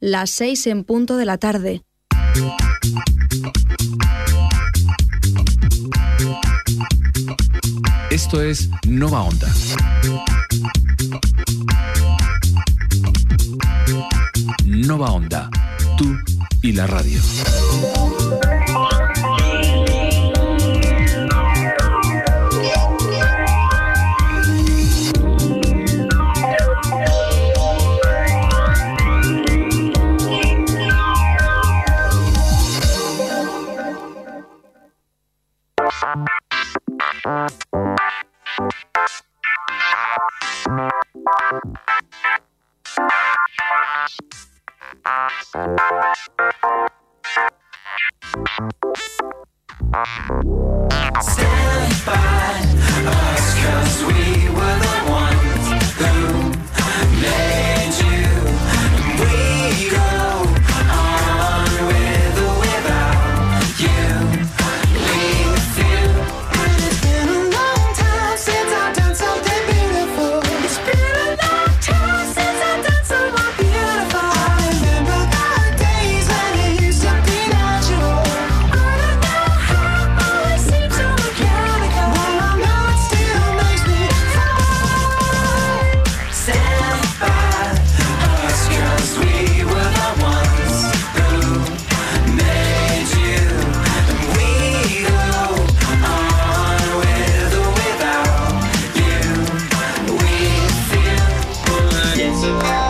las 6 en punto de la tarde. Esto es Nova Onda. Nova Onda, tú y la radio. It's alive.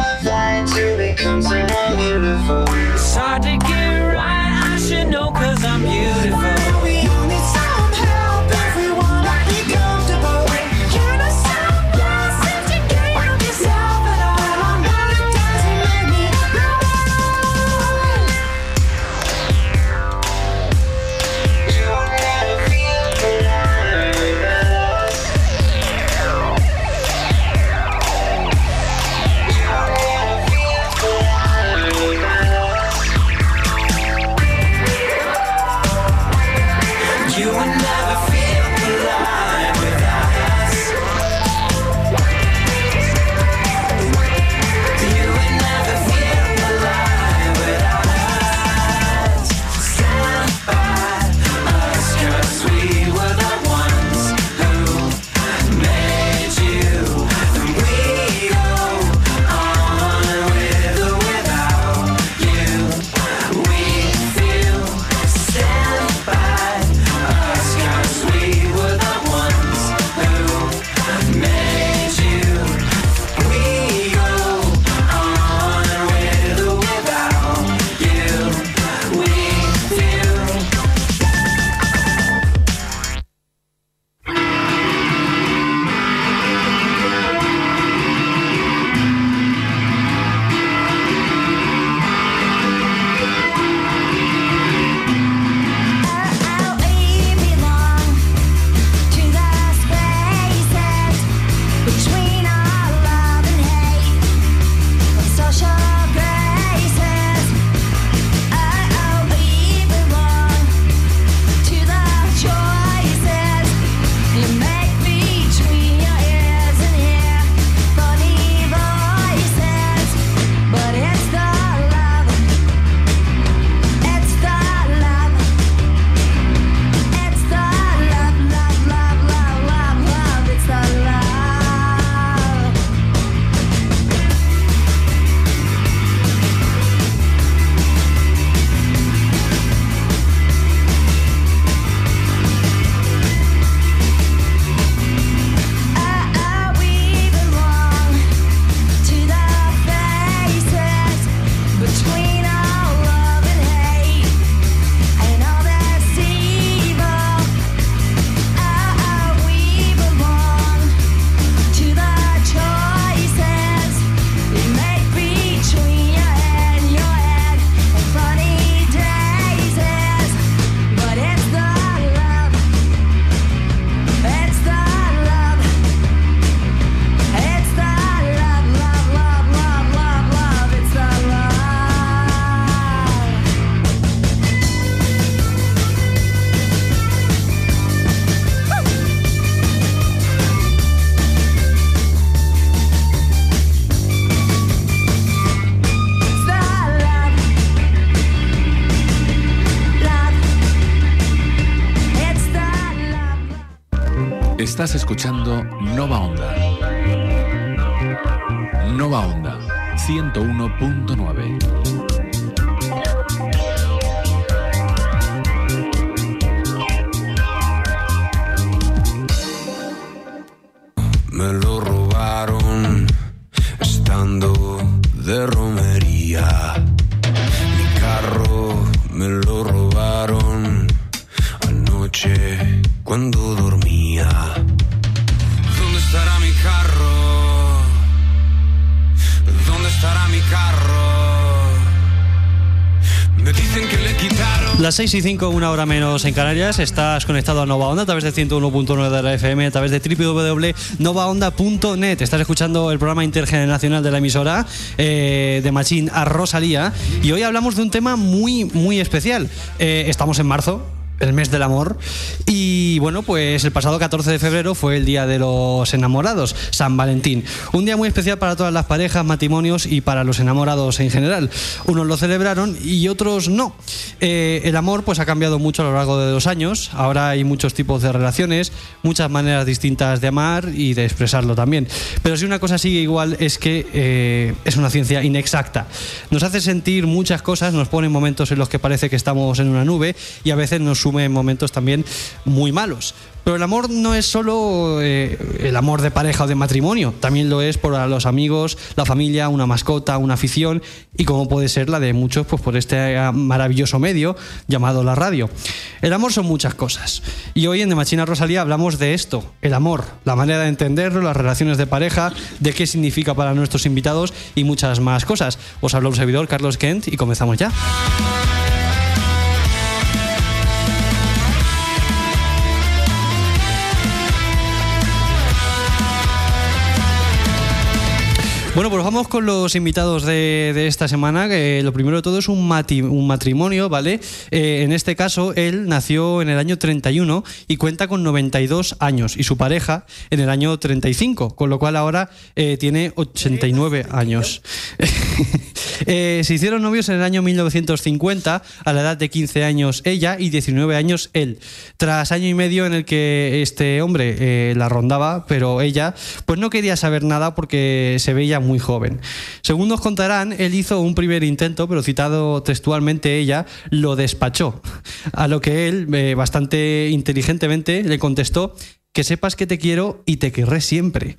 Estás escuchando Nova Onda. Nova Onda 101.9. Las 6 y 5, una hora menos en Canarias. Estás conectado a Nova Onda a través de 101.9 de la FM, a través de www.novaonda.net. Estás escuchando el programa intergeneracional de la emisora eh, de Machín a Rosalía. Y hoy hablamos de un tema muy, muy especial. Eh, estamos en marzo, el mes del amor. Y bueno, pues el pasado 14 de febrero fue el Día de los Enamorados, San Valentín. Un día muy especial para todas las parejas, matrimonios y para los enamorados en general. Unos lo celebraron y otros no. Eh, el amor pues ha cambiado mucho a lo largo de los años. Ahora hay muchos tipos de relaciones, muchas maneras distintas de amar y de expresarlo también. Pero si una cosa sigue igual es que eh, es una ciencia inexacta. Nos hace sentir muchas cosas, nos pone en momentos en los que parece que estamos en una nube y a veces nos sube en momentos también muy malos. Pero el amor no es solo eh, el amor de pareja o de matrimonio, también lo es por los amigos, la familia, una mascota, una afición y como puede ser la de muchos pues por este eh, maravilloso medio llamado la radio. El amor son muchas cosas y hoy en De Machina Rosalía hablamos de esto, el amor, la manera de entenderlo, las relaciones de pareja, de qué significa para nuestros invitados y muchas más cosas. Os habla un servidor, Carlos Kent, y comenzamos ya. Bueno, pues vamos con los invitados de, de esta semana. Lo primero de todo es un, mati- un matrimonio, ¿vale? Eh, en este caso, él nació en el año 31 y cuenta con 92 años y su pareja en el año 35, con lo cual ahora eh, tiene 89 años. Eh, se hicieron novios en el año 1950, a la edad de 15 años ella y 19 años él. Tras año y medio en el que este hombre eh, la rondaba, pero ella pues no quería saber nada porque se veía muy joven. Según nos contarán, él hizo un primer intento, pero citado textualmente ella, lo despachó. A lo que él, eh, bastante inteligentemente, le contestó que sepas que te quiero y te querré siempre.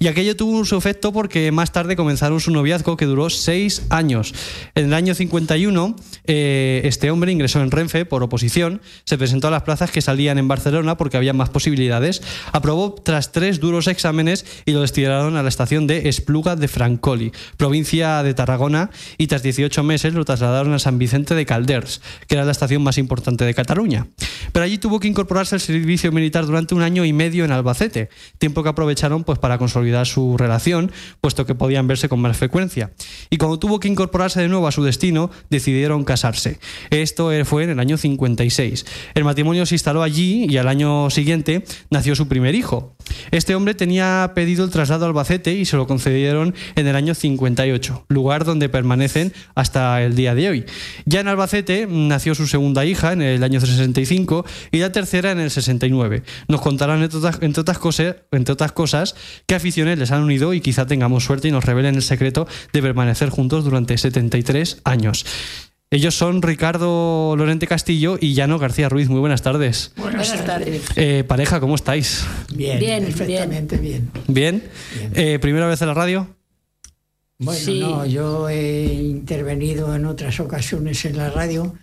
Y aquello tuvo su efecto porque más tarde comenzaron su noviazgo que duró seis años. En el año 51, eh, este hombre ingresó en Renfe por oposición, se presentó a las plazas que salían en Barcelona porque había más posibilidades, aprobó tras tres duros exámenes y lo destinaron a la estación de Espluga de Francoli, provincia de Tarragona, y tras 18 meses lo trasladaron a San Vicente de Calders, que era la estación más importante de Cataluña. Pero allí tuvo que incorporarse al servicio militar durante un año y medio en Albacete, tiempo que aprovecharon pues para consolidar su relación, puesto que podían verse con más frecuencia. Y cuando tuvo que incorporarse de nuevo a su destino, decidieron casarse. Esto fue en el año 56. El matrimonio se instaló allí y al año siguiente nació su primer hijo. Este hombre tenía pedido el traslado a Albacete y se lo concedieron en el año 58, lugar donde permanecen hasta el día de hoy. Ya en Albacete nació su segunda hija en el año 65 y la tercera en el 69. Nos contarán entre otras, entre otras cosas, entre otras cosas qué aficiones les han unido y quizá tengamos suerte y nos revelen el secreto de permanecer juntos durante 73 años. Ellos son Ricardo Lorente Castillo y Llano García Ruiz. Muy buenas tardes. Buenas, tardes. Eh, pareja, ¿cómo estáis? Bien, Bien, perfectamente bien. ¿Bien? Eh, ¿Primera vez en la radio? Bueno, Sí. no, yo he intervenido en otras ocasiones en la radio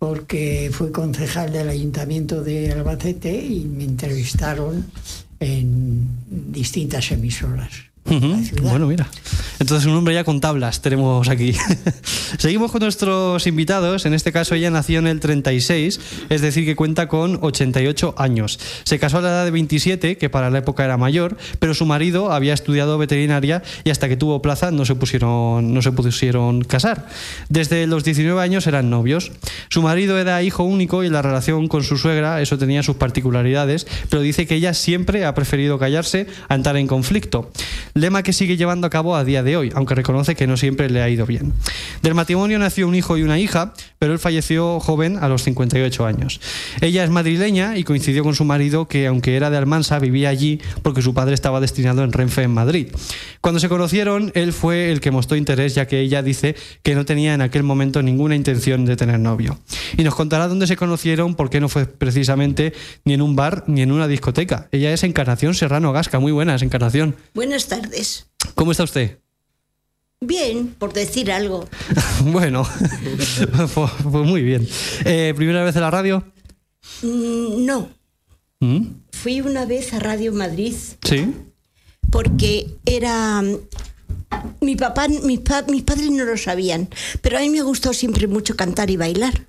porque fui concejal del Ayuntamiento de Albacete y me entrevistaron en distintas emisoras. Ujú. ciudad. Bueno, mira. Entonces un hombre ya con tablas tenemos aquí. Seguimos con nuestros invitados. En este caso ella nació en el 36, es decir, que cuenta con 88 años. Se casó a la edad de 27, que para la época era mayor, pero su marido había estudiado veterinaria y hasta que tuvo plaza no se pusieron, no se pusieron casar. Desde los 19 años eran novios. Su marido era hijo único y la relación con su suegra, eso tenía sus particularidades, pero dice que ella siempre ha preferido callarse a entrar en conflicto. Lema que sigue llevando a cabo a día de hoy, aunque reconoce que no siempre le ha ido bien. Del matrimonio nació un hijo y una hija, pero él falleció joven a los 58 años. Ella es madrileña y coincidió con su marido que, aunque era de Almansa, vivía allí porque su padre estaba destinado en Renfe en Madrid. Cuando se conocieron, él fue el que mostró interés, ya que ella dice que no tenía en aquel momento ninguna intención de tener novio. Y nos contará dónde se conocieron, por qué no fue precisamente ni en un bar ni en una discoteca. Ella es Encarnación Serrano Gasca. Muy buenas, Encarnación. Buenas tardes. ¿Cómo está usted? Bien, por decir algo. bueno, pues, pues muy bien. Eh, ¿Primera vez en la radio? Mm, No, ¿Mm? fui una vez a Radio Madrid Sí. porque era... Mi papá, mis, pa- mis padres no lo sabían, pero a mí me gustado siempre mucho cantar y bailar,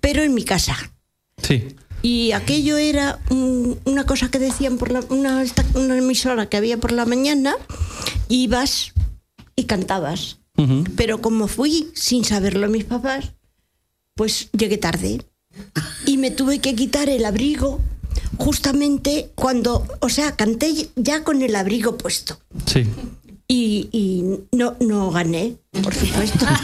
pero en mi casa. Sí. Y aquello era un- una cosa que decían por la, una, emisora que había por la mañana, ibas y cantabas. Pero como fui sin saberlo mis papás, pues llegué tarde. Y me tuve que quitar el abrigo justamente cuando, o sea, canté ya con el abrigo puesto. Sí. Y, y no, no gané, por supuesto.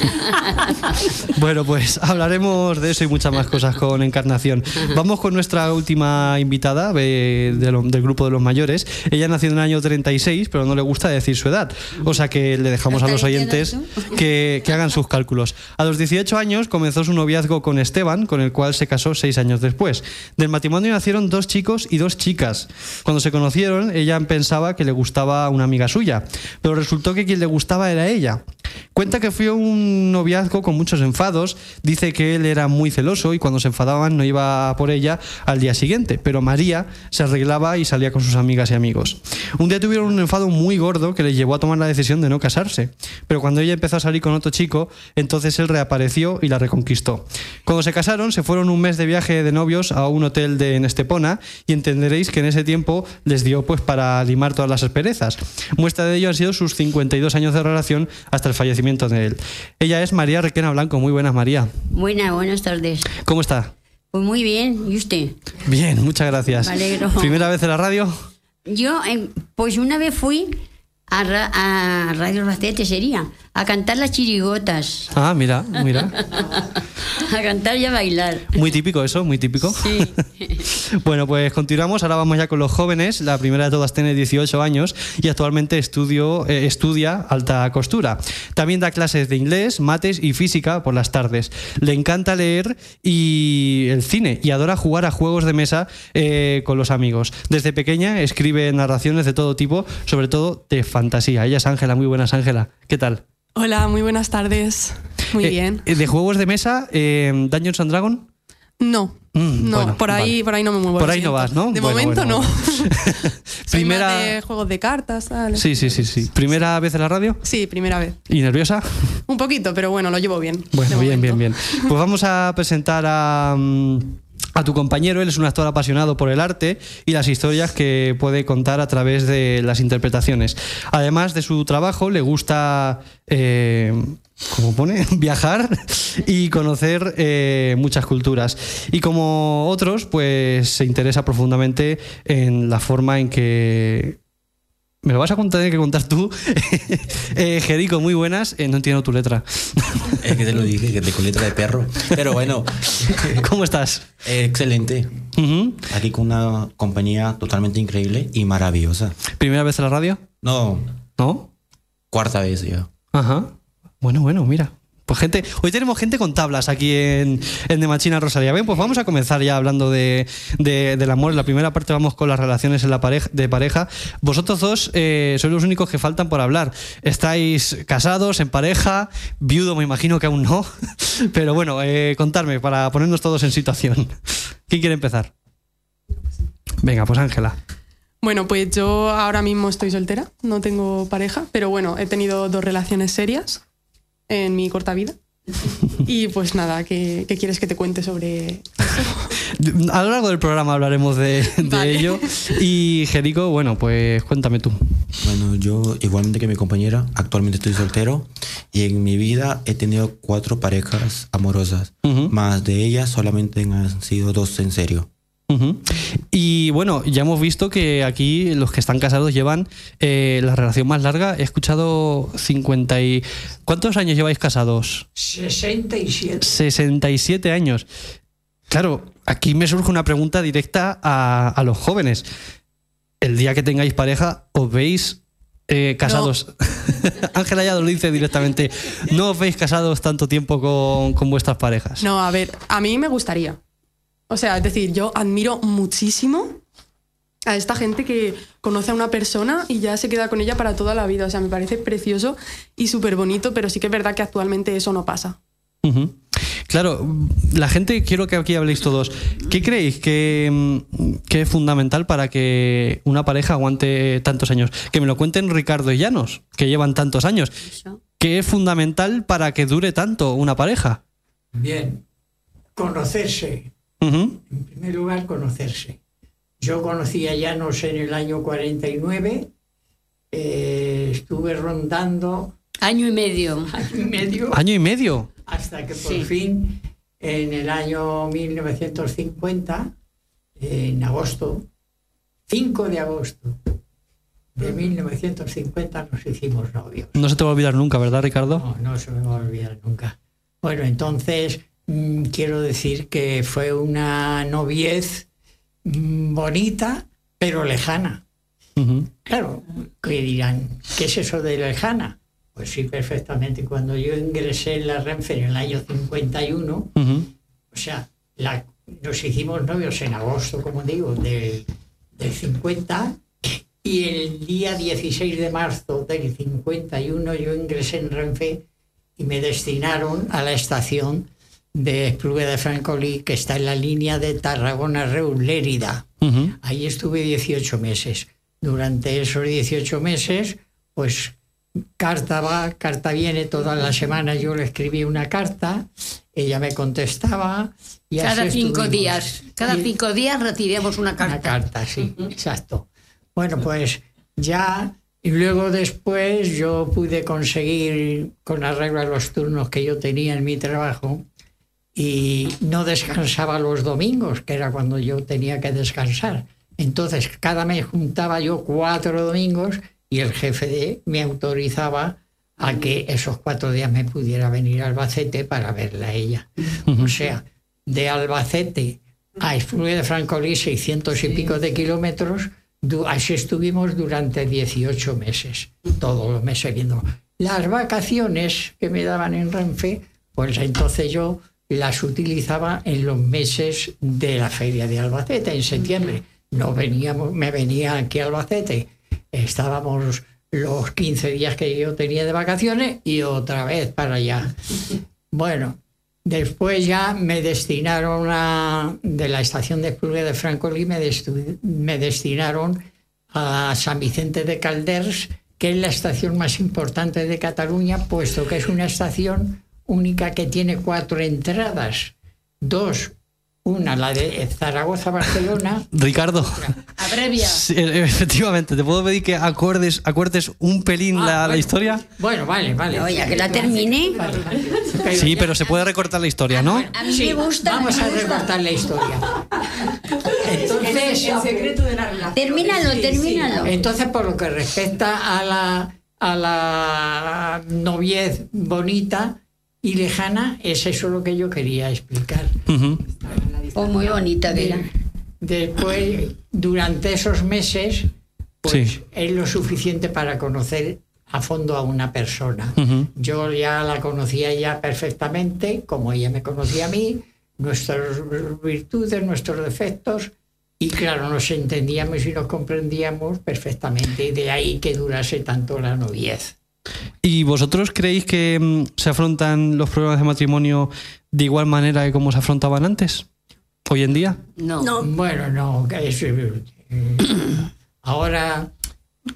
Bueno, pues hablaremos de eso y muchas más cosas con Encarnación. Vamos con nuestra última invitada de lo- del grupo de los mayores. Ella nació en el año 36, pero no le gusta decir su edad. O sea que le dejamos a los oyentes que, que hagan sus cálculos. A los 18 años comenzó su noviazgo con Esteban, con el cual se casó seis años después. Del matrimonio nacieron dos chicos y dos chicas. Cuando se conocieron, ella pensaba que le gustaba una amiga suya, pero resultó que quien le gustaba era ella. Cuenta que fue un noviazgo con muchos enfados, dice que él era muy celoso y cuando se enfadaban no iba por ella al día siguiente, pero María se arreglaba y salía con sus amigas y amigos. Un día tuvieron un enfado muy gordo que le llevó a tomar la decisión de no casarse, pero cuando ella empezó a salir con otro chico, entonces él reapareció y la reconquistó. Cuando se casaron, se fueron un mes de viaje de novios a un hotel de en Estepona y entenderéis que en ese tiempo les dio pues para limar todas las asperezas. Muestra de ello han sido sus 52 años de relación hasta el fallecimiento de él. Ella es María Requena Blanco. Muy buenas, María. Buenas, buenas tardes. ¿Cómo está? Pues muy bien, ¿y usted? Bien, muchas gracias. Me alegro. ¿Primera vez en la radio? Yo, eh, pues una vez fui a, Ra- a Radio Albacete, sería, a cantar las chirigotas, Ah, mira, mira. a cantar y a bailar. Muy típico eso, muy típico. Sí. bueno, pues continuamos. Ahora vamos ya con los jóvenes. La primera de todas tiene 18 años y actualmente estudio, eh, estudia alta costura. También da clases de inglés, mates y física por las tardes. Le encanta leer y el cine y adora jugar a juegos de mesa eh, con los amigos. Desde pequeña escribe narraciones de todo tipo, sobre todo de fantasía. Ella es Ángela. Muy buenas, Ángela. ¿Qué tal? Hola, muy buenas tardes. Muy Eh, bien. eh, ¿De juegos de mesa, eh, Dungeons and Dragon? No, Mm, no, bueno, por ahí, vale. por ahí no me muevo. Por ahí no vas, ¿no? De Bueno, momento bueno, no. Primera- de juegos de cartas. Sí, sí, sí, sí. ¿Primera vez en la radio? Sí, primera vez. ¿Y nerviosa? Un poquito, pero bueno, lo llevo bien. Bueno, bien, bien, bien. Pues vamos a presentar a, mm, a tu compañero. Él es un actor apasionado por el arte y las historias que puede contar a través de las interpretaciones. Además de su trabajo, le gusta, eh, ¿cómo pone? Viajar y conocer eh, muchas culturas. Y como otros, pues se interesa profundamente en la forma en que me lo vas a contar, que contar tú. eh, Jerico, muy buenas. Eh, no entiendo tu letra. Es que te lo dije, que te con letra de perro. Pero bueno, ¿Cómo estás? eh, excelente. Aquí con una compañía totalmente increíble y maravillosa. ¿Primera vez en la radio? No, ¿No? cuarta vez ya. Ajá. Bueno, bueno, mira. Pues gente, hoy tenemos gente con tablas aquí en, en De Machina Rosalía. Bien, pues vamos a comenzar ya hablando de, de- del amor. En la primera parte vamos con las relaciones en la pareja, de pareja. Vosotros dos eh, sois los únicos que faltan por hablar. Estáis casados, en pareja, viudo me imagino que aún no. Pero bueno, eh, contarme para ponernos todos en situación. ¿Quién quiere empezar? Venga, pues Ángela. Bueno, pues yo ahora mismo estoy soltera, no tengo pareja, pero bueno, he tenido dos relaciones serias en mi corta vida. Y pues nada, ¿qué, qué quieres que te cuente sobre A lo largo del programa hablaremos de, de Vale. ello. Y Jerico, bueno, pues cuéntame tú. Bueno, yo, igualmente que mi compañera, actualmente estoy soltero y en mi vida he tenido cuatro parejas amorosas. Más de ellas solamente han sido dos en serio. Y bueno, ya hemos visto que aquí los que están casados llevan eh, la relación más larga. He escuchado 50 y... ¿Cuántos años lleváis casados? 67. 67 años. Claro, aquí me surge una pregunta directa a, a los jóvenes. El día que tengáis pareja, ¿os veis eh, casados? Ángela ya lo dice directamente. ¿No os veis casados tanto tiempo con, con vuestras parejas? No, a ver, a mí me gustaría. O sea, es decir, yo admiro muchísimo a esta gente que conoce a una persona y ya se queda con ella para toda la vida. O sea, me parece precioso y súper bonito, pero sí que es verdad que actualmente eso no pasa. Claro, la gente, quiero que aquí habléis todos. ¿Qué creéis que, mm, que es fundamental para que una pareja aguante tantos años? Que me lo cuenten Ricardo y Llanos, que llevan tantos años. ¿Qué es fundamental para que dure tanto una pareja? Bien, conocerse. En primer lugar, conocerse. Yo conocí a Llanos en el año 49. eh, estuve rondando Año y medio. año y medio Año y medio. hasta que por Sí. fin, en el año 1950, en agosto, 5 de agosto de 1950, nos hicimos novios. No se te va a olvidar nunca, ¿verdad, Ricardo? No, no se me va a olvidar nunca. Bueno, entonces quiero decir que fue una noviez mm, bonita, pero lejana. Claro, que dirán, ¿qué es eso de lejana? Pues sí, perfectamente. Cuando yo ingresé en la Renfe en el año 51, Ujú. o sea, la- nos hicimos novios en agosto, como digo, del, del 50, y el día 16 de marzo del 51 yo ingresé en Renfe y me destinaron a la estación de Espluga de Francolí, que está en la línea de Tarragona-Reus-Lérida. Ujú. Ahí estuve 18 meses. Durante esos 18 meses, pues carta va, carta viene, todas las semanas yo le escribí una carta, ella me contestaba. Y Cada así cinco estuvimos. días. Cada Y- cinco días recibíamos una una carta. carta, sí, exacto. Bueno, pues ya, y luego después yo pude conseguir con arreglo a los turnos que yo tenía en mi trabajo y no descansaba los domingos, que era cuando yo tenía que descansar. Entonces, cada mes juntaba yo cuatro domingos y el jefe de, me autorizaba a que esos cuatro días me pudiera venir a Albacete para verla a ella. O sea, de Albacete a Espluga de Francolí, 600 y pico de kilómetros, así estuvimos durante 18 meses, todos los meses viendo. Las vacaciones que me daban en Renfe, pues entonces yo las utilizaba en los meses de la feria de Albacete, en septiembre. No veníamos, me venía aquí a Albacete, estábamos los 15 días que yo tenía de vacaciones y otra vez para allá. Bueno, después ya me destinaron a, de la estación de Espluga de Francolí, me, destu- me destinaron a San Vicente de Calders, que es la estación más importante de Cataluña, puesto que es una estación única que tiene cuatro entradas. Dos, una la de Zaragoza-Barcelona, Ricardo. Abrevia. Sí, e- efectivamente, ¿te puedo pedir que acordes, acortes un pelín Ah, la, la bueno. historia? Bueno, vale, vale. Oye, que la termine. Vale, vale. Sí, pero se puede recortar la historia, ¿no? A mí Sí, me gusta. Vamos a recortar la historia. Entonces, de la relación. Termínalo, termínalo. entonces, por lo que respecta a la, a la noviez bonita y lejana, es eso lo que yo quería explicar. Ujú. Oh, muy bonita era. Después, durante esos meses, pues Sí. es lo suficiente para conocer a fondo a una persona. Yo ya la conocía ya perfectamente, como ella me conocía a mí, nuestras virtudes, nuestros defectos, y claro, nos entendíamos y nos comprendíamos perfectamente, y de ahí que durase tanto la noviez. ¿Y vosotros creéis que mm, se afrontan los problemas de matrimonio de igual manera que como se afrontaban antes? Hoy en día. No. No, Bueno, no, eh, ahora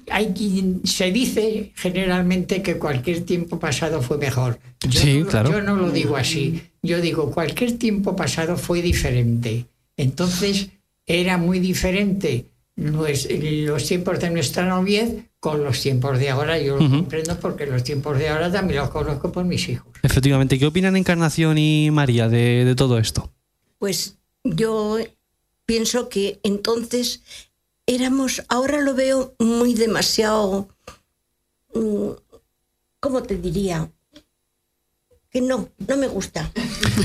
hay quien se dice generalmente que cualquier tiempo pasado fue mejor. Yo Sí, no, claro. Yo no lo digo así. Yo digo cualquier tiempo pasado fue diferente. Entonces era muy diferente nues- los tiempos de nuestra noviez con los tiempos de ahora. Yo lo comprendo porque los tiempos de ahora también los conozco por mis hijos. Efectivamente. ¿Qué opinan Encarnación y María de, de todo esto? pues yo pienso que entonces éramos, ahora lo veo muy demasiado, mm, ¿cómo te diría? Que no, no me gusta.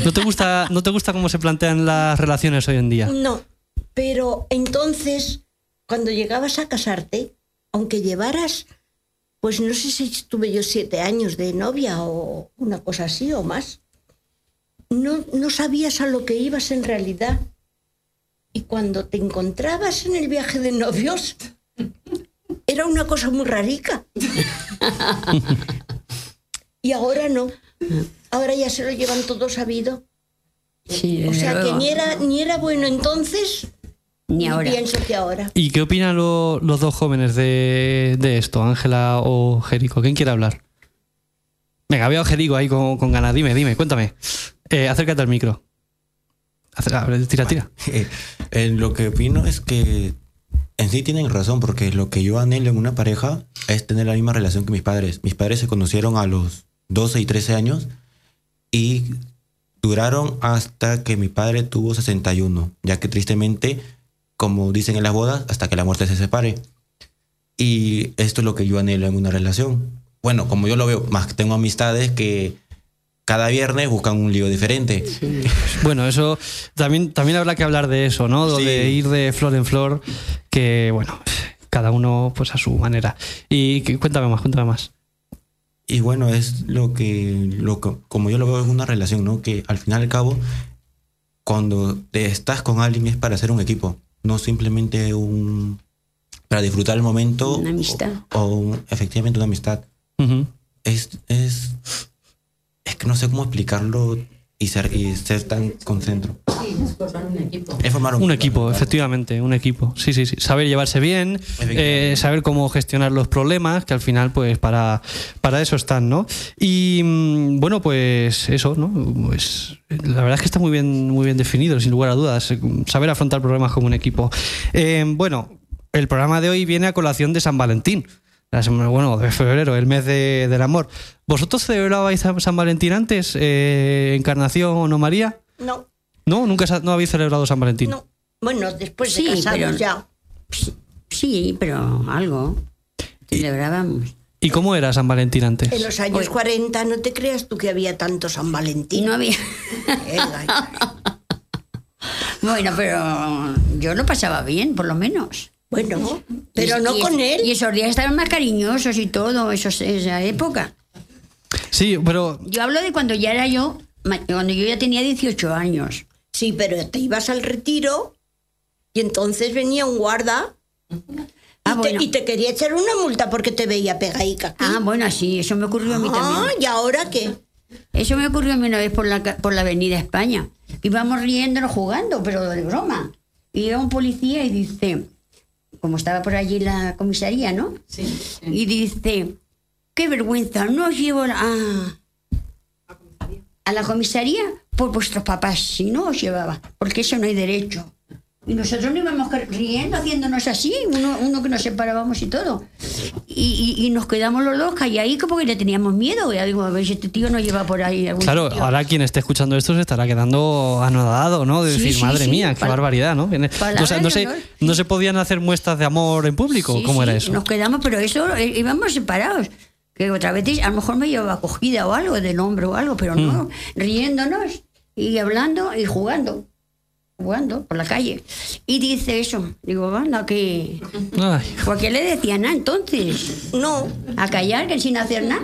¿No te gusta, no te gusta cómo se plantean las relaciones hoy en día? No, pero entonces, cuando llegabas a casarte, aunque llevaras, pues no sé si estuve yo siete años de novia o una cosa así o más, no, no sabías a lo que ibas en realidad. Y cuando te encontrabas en el viaje de novios, era una cosa muy rarica. y ahora no. Ahora ya se lo llevan todo sabido. Sí, O sea que ni era, ni era bueno entonces, Ni ahora. pienso que ahora. ¿Y qué opinan lo- los dos jóvenes de, de esto, Ángela o Jerico? ¿Quién quiere hablar? Venga, veo a Jerico ahí con, con ganas. Dime, dime, cuéntame. Eh, acércate al micro. Tira, tira. Eh, lo que opino es que en sí tienen razón, porque lo que yo anhelo en una pareja es tener la misma relación que mis padres. Mis padres se conocieron a los 12 y 13 años y duraron hasta que mi padre tuvo 61, ya que tristemente, como dicen en las bodas, hasta que la muerte se separe. Y esto es lo que yo anhelo en una relación. Bueno, como yo lo veo, más que tengo amistades que cada viernes buscan un lío diferente. Bueno, eso también, también habrá que hablar de eso, ¿no? Sí. de ir de flor en flor, que bueno, cada uno pues a su manera. Y que- cuéntame más, cuéntame más. Y bueno, es lo que, lo que- como yo lo veo en una relación, ¿no? Que al final y al cabo, cuando te estás con alguien es para hacer un equipo, no simplemente un... para disfrutar el momento. Una amistad. O, o un- efectivamente una amistad. Es, es, es que no sé cómo explicarlo y ser, y ser tan concentro. Es formar un, Un equipo, efectivamente, un equipo. Sí, sí, sí. Saber llevarse bien, eh, saber cómo gestionar los problemas, que al final, pues, para, para eso están, ¿no? Y mm, bueno, pues eso, ¿no? Pues la verdad es que está muy bien, muy bien definido, sin lugar a dudas. eh, Saber afrontar problemas como un equipo. Eh, bueno, el programa de hoy viene a colación de San Valentín. La semana- bueno, de febrero, el mes de- del amor. ¿Vosotros celebrabais a San Valentín antes, eh, Encarnación o María? No, No, nunca no habéis celebrado San Valentín. no. Bueno, después Sí, de casados pero- ya. Sí, pero algo. Celebrábamos. ¿Y cómo era San Valentín antes? En los años Pues- 40 no te creas tú que había tanto San Valentín. No había. Bueno, pero yo lo pasaba bien, por lo menos. Bueno, pero Y- no y- con él. Y esos días estaban más cariñosos y todo, esos, esa época. Sí, pero Yo hablo de cuando ya era yo, cuando yo ya tenía 18 años. Sí, pero te ibas al retiro y entonces venía un guarda y, Ah, te, bueno. y te quería echar una multa porque te veía pegaica. Ah, bueno, sí, eso me ocurrió a mí Ah, también. ¿y ahora qué? Eso me ocurrió a mí una vez por la, por la avenida España. Íbamos riéndonos jugando, pero de broma. Y llega un policía y dice, como estaba por allí la comisaría, ¿no? Sí. Y dice, qué vergüenza, no os llevo a, a la comisaría por vuestros papás, si no os llevaba, porque eso no hay derecho. Y nosotros nos íbamos riendo, haciéndonos así, uno, uno que nos separábamos y todo. Y, y- y nos quedamos los dos calladitos porque le teníamos miedo. Ya digo, a ver si este tío nos lleva por ahí. algún claro, sitio. ahora quien esté escuchando esto se estará quedando anodado, ¿no? De Sí, decir, sí, madre sí, mía, qué barbaridad, ¿no? O sea, no, se, no se podían hacer muestras de amor en público. ¿Cómo era eso? Nos quedamos, pero eso eh, íbamos separados. Que otra vez a lo mejor me llevaba cogida o algo del hombro o algo, pero Mm. no, riéndonos y hablando y jugando. Jugando por la calle. Y dice eso. Digo, anda, que. ¿Por qué le decía nada entonces? No, A callar, que sin hacer nada.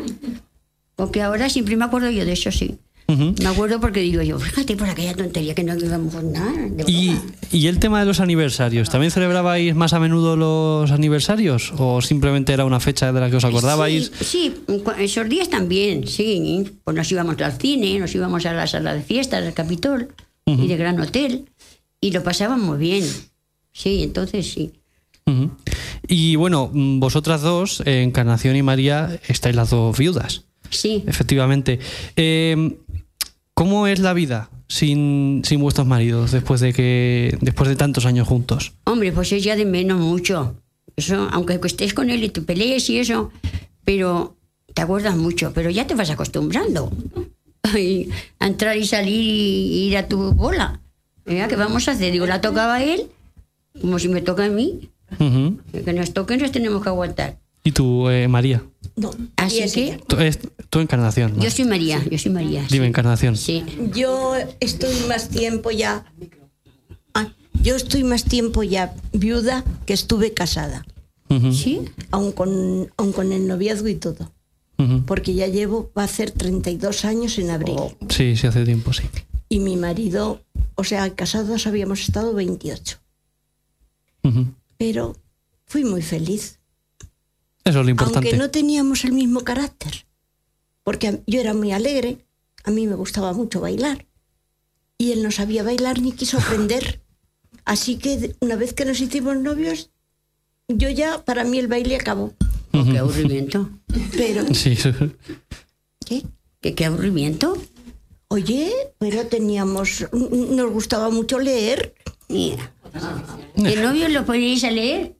Porque ahora siempre me acuerdo yo de eso, sí. Me acuerdo porque digo yo, fíjate por aquella tontería que no íbamos nada. y, y el tema de los aniversarios, ¿también celebrabais más a menudo los aniversarios? ¿O simplemente era una fecha de la que os acordabais? Sí, sí, esos días también, sí. Pues nos íbamos al cine, nos íbamos a la sala de fiestas del Capitol y de Gran Hotel y lo pasábamos bien. Sí, entonces sí. Y bueno, vosotras dos, Encarnación y María, estáis las dos viudas. Sí. Efectivamente. Eh, ¿Cómo es la vida sin, sin vuestros maridos después de que después de tantos años juntos? Hombre, pues es ya de menos mucho. Eso, aunque estés con él y te pelees y eso, pero te acuerdas mucho, pero ya te vas acostumbrando. Y a entrar y salir y ir a tu bola. Mira, ¿qué vamos a hacer? Digo, la tocaba él, como si me toca a mí. Que nos toquen, nos tenemos que aguantar. ¿Y tú, eh, María? No. Así y es que. Tú, es- tú encarnación. ¿no? yo soy María, yo soy María. sí. Dime, encarnación. Sí. Yo estoy más tiempo ya. Ah, yo estoy más tiempo ya viuda que estuve casada, ¿Sí? aun con, aun con el noviazgo y todo. Porque ya llevo, va a hacer 32 años en abril. Sí, sí, hace tiempo, sí. Y mi marido, o sea, casados habíamos estado 28. Ujú. Pero fui muy feliz. Eso es lo importante. Aunque no teníamos el mismo carácter. Porque yo era muy alegre, a mí me gustaba mucho bailar. Y él no sabía bailar ni quiso aprender. Así que una vez que nos hicimos novios, yo ya, para mí el baile acabó. Oh, qué aburrimiento. Pero, Sí, ¿qué? ¿Qué, qué aburrimiento? Oye, pero teníamos, nos gustaba mucho leer. Mira. ¿El novio lo ponéis a leer?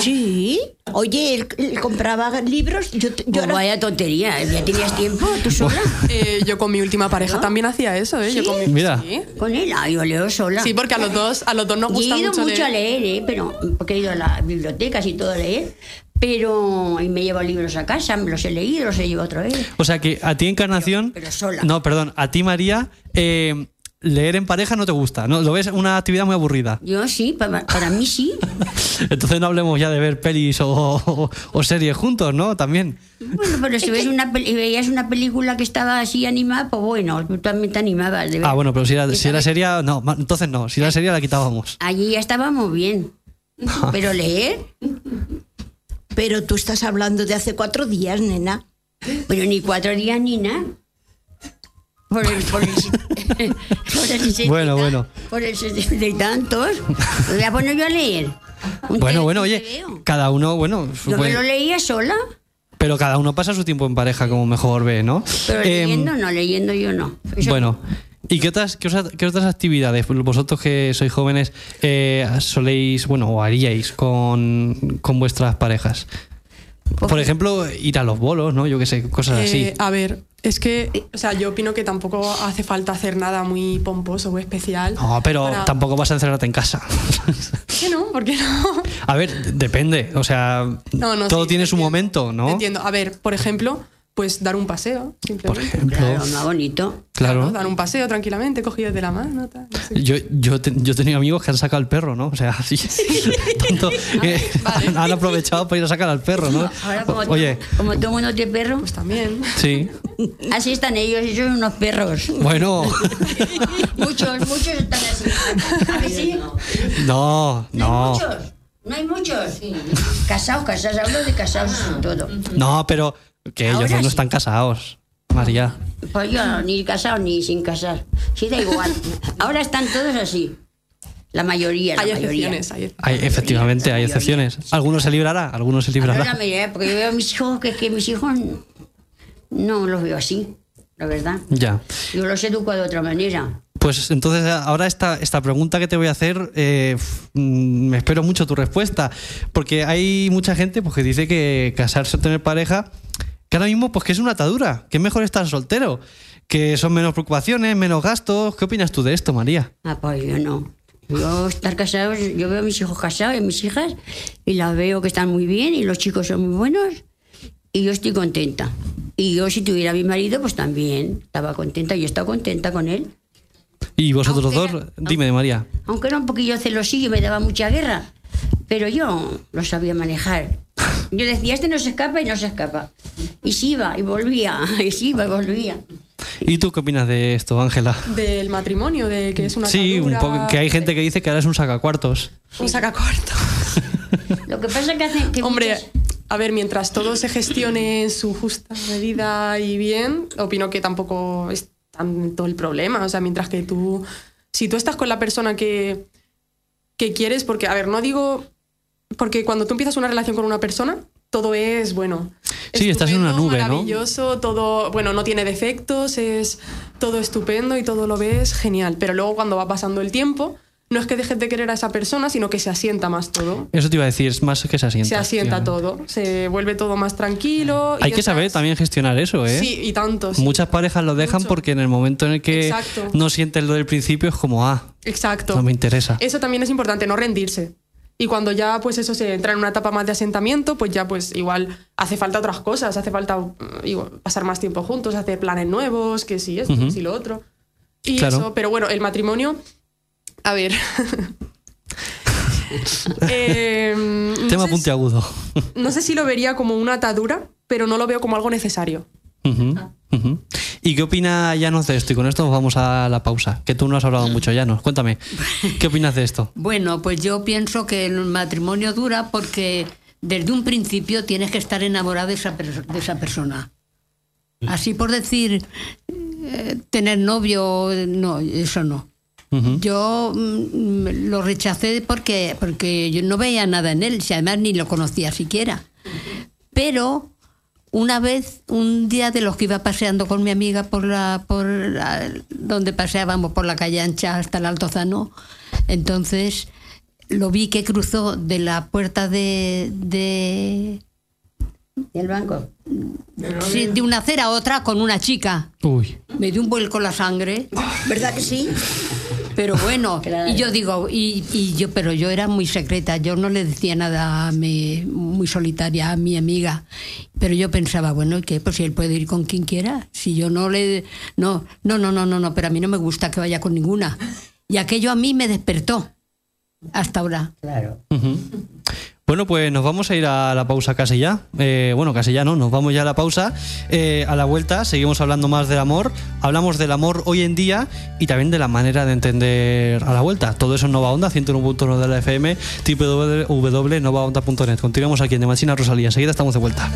Sí. Oye, él, él compraba libros. Yo, yo Pues era- vaya tontería, ¿ya tenías tiempo tú sola? Eh, yo con mi última pareja también hacía eso, ¿eh? Yo con mi- Mira. Sí. Con él, ah, yo leo sola. Sí, porque a los dos, a los dos nos gusta he ido mucho, mucho, a leer. ¿eh? pero, porque he ido a las bibliotecas y todo a leer, pero y me llevo libros a casa, me los he leído, los he llevado otra vez. O sea que a ti, encarnación. Pero- pero sola. No, perdón. A ti, María, eh, leer en pareja no te gusta. ¿no? Lo ves una actividad muy aburrida. Yo sí, para, para mí sí. Entonces no hablemos ya de ver pelis o, o- o series juntos, ¿no? También. Bueno, pero si ves una, veías una película que estaba así animada, pues bueno, tú también te animabas. De ver. Ah, bueno, pero si era, si era seria, no, entonces no. Si era seria la quitábamos. Allí ya estábamos bien. Pero leer, Pero tú estás hablando de hace cuatro días, nena. pero ni cuatro días ni nada. Por el, por el, por Bueno, bueno. Por el sesenta y tantos. Me voy a poner yo a leer. Un Bueno, bueno, oye, cada uno, bueno, Yo pues- me lo leía sola, pero cada uno pasa su tiempo en pareja como mejor ve, ¿no? pero Em, leyendo no, leyendo yo no. Eso- Bueno, ¿y qué otras, qué, os- qué otras actividades vosotros que sois jóvenes eh, soléis, bueno, o haríais con, con vuestras parejas? Por ejemplo, ir a los bolos, ¿no? Yo qué sé, cosas así. Eh, a ver, es que, o sea, yo opino que tampoco hace falta hacer nada muy pomposo o especial. No, pero para- tampoco vas a encerrarte en casa. ¿Qué no? ¿Por qué no? a ver, depende. O sea, No, no, todo sí, tiene su momento, ¿no? Entiendo. A ver, por ejemplo, pues dar un paseo, Por simplemente. ejemplo. Claro, más bonito. Claro. Dar un paseo tranquilamente, cogidos de la mano. tal, no sé. Yo, yo, te- yo he tenido amigos que han sacado al perro, ¿no? O sea, así. tanto que han, han aprovechado para ir a sacar al perro, ¿no? Ahora, como, Oye, como todo mundo tiene perro, Pues también. sí. así están ellos, ellos son unos perros. Bueno. Muchos, muchos están así. ¿A que sí? No, No hay no. muchos. No hay muchos. Casados, casados, hablo de casados y todo. No, pero que ellos no sí. están casados. María. Pues yo ni casado ni sin casar. Sí, da igual. Ahora están todos así. La mayoría, la Hay mayoría. excepciones. Hay Hay, efectivamente, hay excepciones. Algunos se librará, algunos se librará. mayoría, porque yo veo a mis hijos, que es que mis hijos no los veo así, la verdad. Ya. Yo los educo de otra manera. Pues entonces ahora esta, esta pregunta que te voy a hacer, eh, f- mm, me espero mucho tu respuesta, porque hay mucha gente pues, que dice que casarse o tener pareja, que ahora mismo pues que es una atadura, que es mejor estar soltero, que son menos preocupaciones, menos gastos. ¿Qué opinas tú de esto, María? Ah, pues yo no. Yo estar casados, yo veo a mis hijos casados y a mis hijas y las veo que están muy bien y los chicos son muy buenos y yo estoy contenta. Y yo si tuviera a mi marido, pues también estaba contenta. Yo estaba contenta con él. Y vosotros Aunque dos, era- dime, María. Aunque era un poquillo celosillo y me daba mucha guerra, pero yo lo sabía manejar. Yo decía, este no se escapa y no se escapa. Y se iba y volvía, y se iba y volvía. ¿Y tú qué opinas de esto, Ángela? Del matrimonio, de que es una Sí, un poco, que hay gente que dice que ahora es un sacacuartos. Un sacacorto. Lo que pasa es que hacen que Hombre, muchas- a ver, mientras todo se gestione en su justa medida y bien, opino que tampoco es tanto el problema. O sea, mientras que tú, si tú estás con la persona que, que quieres, porque, a ver, no digo, porque cuando tú empiezas una relación con una persona, todo es, bueno. Sí, estás en una nube, ¿no? Maravilloso, todo, bueno, no tiene defectos, es todo estupendo y todo lo ves genial. Pero luego cuando va pasando el tiempo, no es que dejes de querer a esa persona, sino que se asienta más todo Eso te iba a decir, es más que se asienta. se asienta todo, se vuelve todo más tranquilo. y Hay que estás- saber también gestionar eso, ¿eh? Sí, y tanto. sí. Muchas parejas lo dejan Mucho. porque en el momento en el que Exacto. no sienten lo del principio es como, ah, Exacto. No me interesa. Eso también es importante, no rendirse. Y cuando ya pues eso se entra en una etapa más de asentamiento, pues ya pues igual hace falta otras cosas, hace falta mm, igual, pasar más tiempo juntos, hacer planes nuevos, que sí esto, que sí lo otro. Y Claro. eso, pero bueno, el matrimonio, a ver. Eh, no Tema si- puntiagudo. no sé si lo vería como una atadura, pero no lo veo como algo necesario. Ujú. ¿Y qué opina Llanos de esto? Y con esto nos vamos a la pausa, que tú no has hablado mucho, Llanos. Cuéntame, ¿qué opinas de esto? Bueno, pues yo pienso que el matrimonio dura porque desde un principio tienes que estar enamorado de esa, de esa persona. Así por decir, eh, tener novio, no, eso no. Yo mm, lo rechacé porque, porque yo no veía nada en él, si además ni lo conocía siquiera. Pero una vez, un día de los que iba paseando con mi amiga por la, por la- donde paseábamos por la calle ancha hasta el Altozano, entonces lo vi que cruzó de la puerta de, de del banco, sí, de una acera a otra con una chica. Uy, Me dio un vuelco la sangre. ¿Verdad que sí? Pero bueno, y yo digo, y, y yo, pero yo era muy secreta, yo no le decía nada a mi- muy solitaria a mi amiga. Pero yo pensaba, bueno, ¿y qué? Pues si él puede ir con quien quiera. Si yo no le. No, no, no, no, no, no, pero a mí no me gusta que vaya con ninguna. Y aquello a mí me despertó. Hasta ahora. Ujú. Bueno, pues nos vamos a ir a la pausa casi ya. Eh, bueno, casi ya no, nos vamos ya a la pausa. Eh, a la vuelta seguimos hablando más del amor. Hablamos del amor hoy en día y también de la manera de entender a la vuelta. Todo eso en Nova Onda, 101.1 de la FM, www.novaonda.net. Continuamos aquí en Demachina Rosalía. Enseguida estamos de vuelta.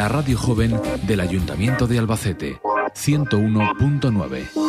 La radio joven del Ayuntamiento de Albacete. 101.9.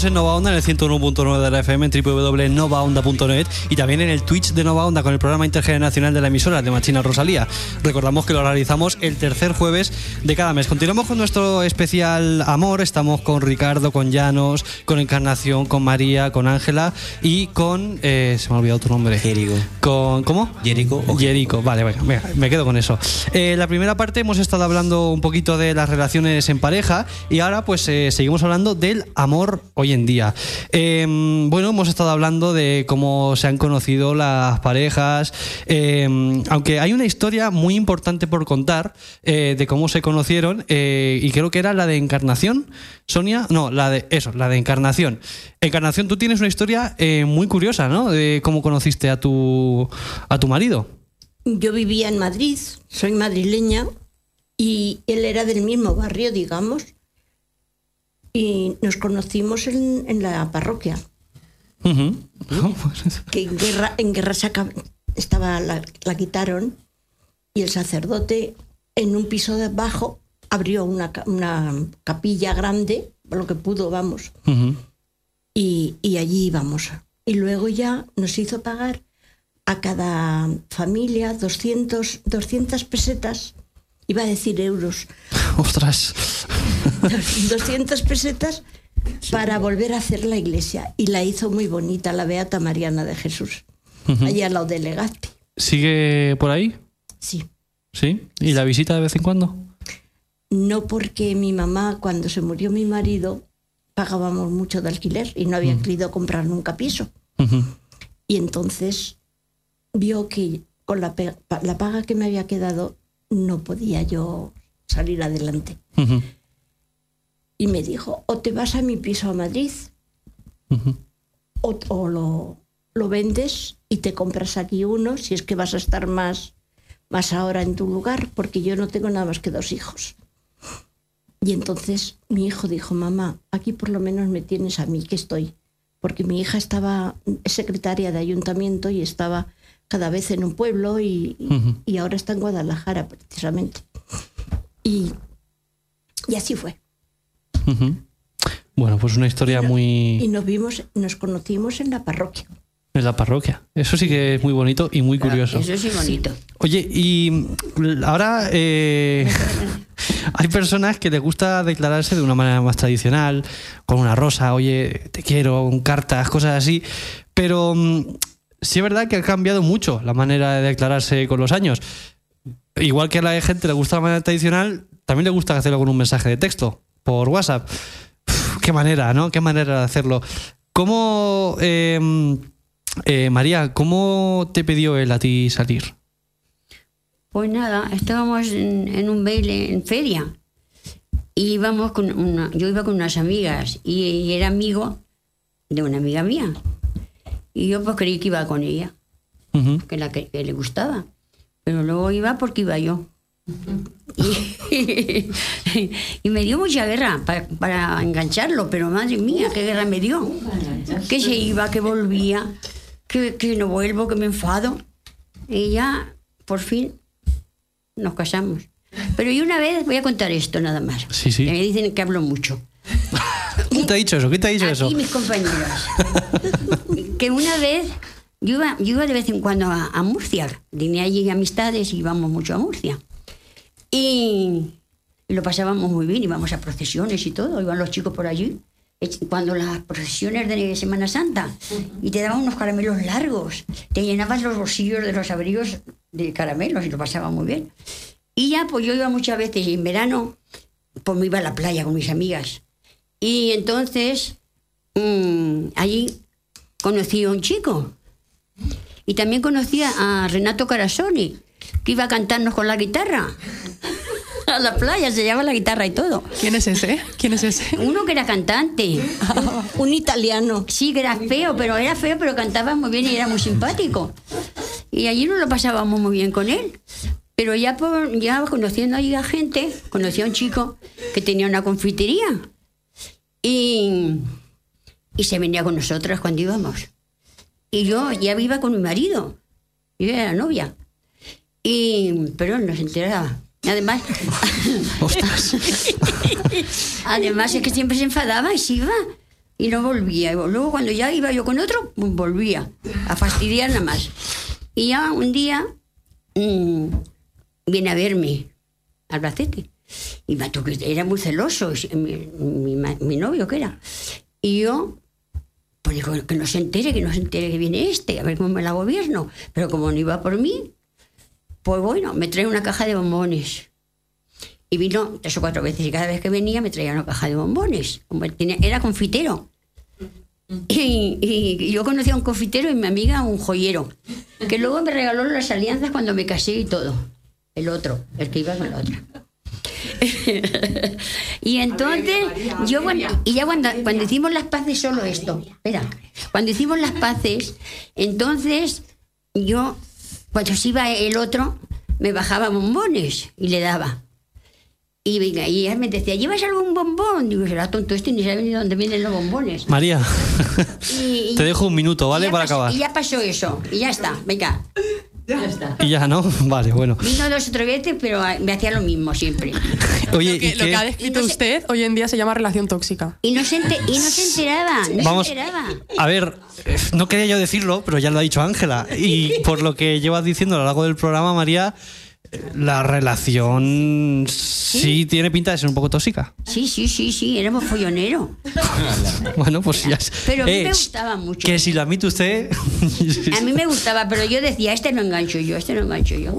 Continuamos en Nova Onda en el 101.9 de la FM en www.novaonda.net y también en el Twitch de Nova Onda con el programa intergeneracional de la emisora de Machina Rosalía. Recordamos que lo realizamos el tercer jueves de cada mes. Continuamos con nuestro especial amor. Estamos con Ricardo, con Llanos, con Encarnación, con María, con Ángela y con. eh, se me ha olvidado tu nombre. Jerico. Con, ¿Cómo? Jerico Jerico, vale, venga, venga, me quedo con eso. Eh, la primera parte hemos estado hablando un poquito de las relaciones en pareja y ahora pues eh, seguimos hablando del amor hoy en día. Eh, bueno, hemos estado hablando de cómo se han conocido las parejas, eh, aunque hay una historia muy importante por contar eh, de cómo se conocieron eh, y creo que era la de Encarnación, Sonia, no, la de eso, la de Encarnación. Encarnación, tú tienes una historia eh, muy curiosa, ¿no? De cómo conociste a tu a tu marido. Yo vivía en Madrid, soy madrileña y él era del mismo barrio, digamos, y nos conocimos en, en la parroquia, Ujú. que en guerra, en guerra se acab- estaba, la, la quitaron y el sacerdote en un piso de abajo abrió una, una capilla grande, lo que pudo, vamos, y, y allí íbamos. Y luego ya nos hizo pagar a cada familia 200, 200 pesetas, iba a decir euros, Ostras. 200 pesetas para volver a hacer la iglesia. Y la hizo muy bonita, la Beata Mariana de Jesús, allá al lado de Legazpi. ¿Sigue por ahí? Sí. ¿Sí? ¿Y la visita de vez en cuando? No porque mi mamá, cuando se murió mi marido, pagábamos mucho de alquiler y no había querido comprar nunca piso. Y entonces vio que con la, la paga que me había quedado no podía yo salir adelante. Y me dijo, o te vas a mi piso a Madrid o, o lo, lo vendes y te compras aquí uno si es que vas a estar más, más ahora en tu lugar, porque yo no tengo nada más que dos hijos. Y entonces mi hijo dijo, mamá, aquí por lo menos me tienes a mí que estoy, porque mi hija estaba es secretaria de ayuntamiento y estaba cada vez en un pueblo y, y ahora está en Guadalajara precisamente. Y, y así fue. Bueno, pues una historia Y muy... nos vimos, nos conocimos en la parroquia. En la parroquia. Eso sí que es muy bonito y muy curioso. Eso sí bonito. Oye, y ahora eh, hay personas que les gusta declararse de una manera más tradicional, con una rosa, oye, te quiero, con cartas, cosas así, pero mm, sí es verdad que ha cambiado mucho la manera de declararse con los años. Igual que a la gente le gusta la manera tradicional, también le gusta hacerlo con un mensaje de texto, por WhatsApp. Uf, qué manera, ¿no? Qué manera de hacerlo. ¿Cómo, eh, eh, María, cómo te pidió él a ti salir? Pues nada, estábamos en, en un baile en feria. Y íbamos con una, yo iba con unas amigas y, era amigo de una amiga mía. Y yo pues creí que iba con ella, que, la que, que le gustaba. Pero luego iba porque iba yo. Y, y me dio mucha guerra para, para engancharlo, pero madre mía, qué guerra me dio. Que se iba, que volvía, que, que no vuelvo, que me enfado. Y ya, por fin, nos casamos. Pero yo una vez voy a contar esto nada más. Sí, sí. Que me dicen que hablo mucho. ¿Quién te ha dicho eso? ¿Quién te ha dicho Aquí eso? mis compañeros. que una vez, yo iba, yo iba de vez en cuando a, a Murcia. Tenía allí amistades y íbamos mucho a Murcia. Y, lo pasábamos muy bien, íbamos a procesiones y todo, iban los chicos por allí. Cuando las procesiones de Semana Santa y te daban unos caramelos largos, te llenabas los bolsillos de los abrigos de caramelos y lo pasaba muy bien. Y ya, pues yo iba muchas veces y en verano, pues me iba a la playa con mis amigas. Y entonces, mm, allí conocí a un chico. Y también conocí a Renato Carasoni, que iba a cantarnos con la guitarra. a la playa, se llevaba la guitarra y todo. ¿Quién es ese? ¿Quién es ese? Uno que era cantante. Un italiano. Sí, que era feo, pero era feo, pero cantaba muy bien y era muy simpático. Y allí nos lo pasábamos muy bien con él. Pero ya, por, ya conociendo ahí a gente, conocí a un chico que tenía una confitería. Y, y se venía con nosotros cuando íbamos. Y yo ya iba con mi marido. Yo era la novia. Y, pero no se enteraba. Además, además es que siempre se enfadaba y se iba y no volvía. Luego cuando ya iba yo con otro, pues volvía a fastidiar nada más. Y ya un día mm, viene a verme al Albacete. Y me tocó- era muy celoso, mi, mi mi novio que era. Y yo, pues digo, que no se entere, que no se entere que viene este, a ver cómo me la gobierno. Pero como no iba por mí, pues bueno, me trae una caja de bombones. Y vino tres o cuatro veces y cada vez que venía me traía una caja de bombones. Era confitero. Y, y yo conocí a un confitero y mi amiga un joyero, que luego me regaló las alianzas cuando me casé y todo. El otro, el que iba con la otra. y entonces, yo cuando, y ya cuando, cuando hicimos las paces, solo esto, espera, cuando hicimos las paces, entonces yo, cuando se iba el otro, me bajaba bombones y le daba. Y, venga, y él me decía, ¿llevas algún bombón? Digo, será tonto este, ni sabe ni de dónde vienen los bombones. María, Y- y- te dejo un minuto, ¿vale? Para pasó- acabar. Y ya pasó eso, y ya está, venga. Ya está. Y ya, ¿no? Vale, bueno. Vino dos o tres veces, pero ah, me hacía lo mismo siempre. Oye, Lo que, ¿y lo que ha descrito usted hoy en día se llama relación tóxica. Y no se, ente- y no se enteraba, no Vamos. se enteraba. A ver, no quería yo decirlo, pero ya lo ha dicho Ángela. Y por lo que llevas diciendo a lo largo del programa, María, la relación sí, tiene pinta de ser un poco tóxica. Sí, sí, sí, sí, éramos folloneros. Bueno, pues ya. Pero a mí Eh, me gustaba mucho. Que si lo admite usted. A mí me gustaba, pero yo decía, este no engancho yo, este no engancho yo.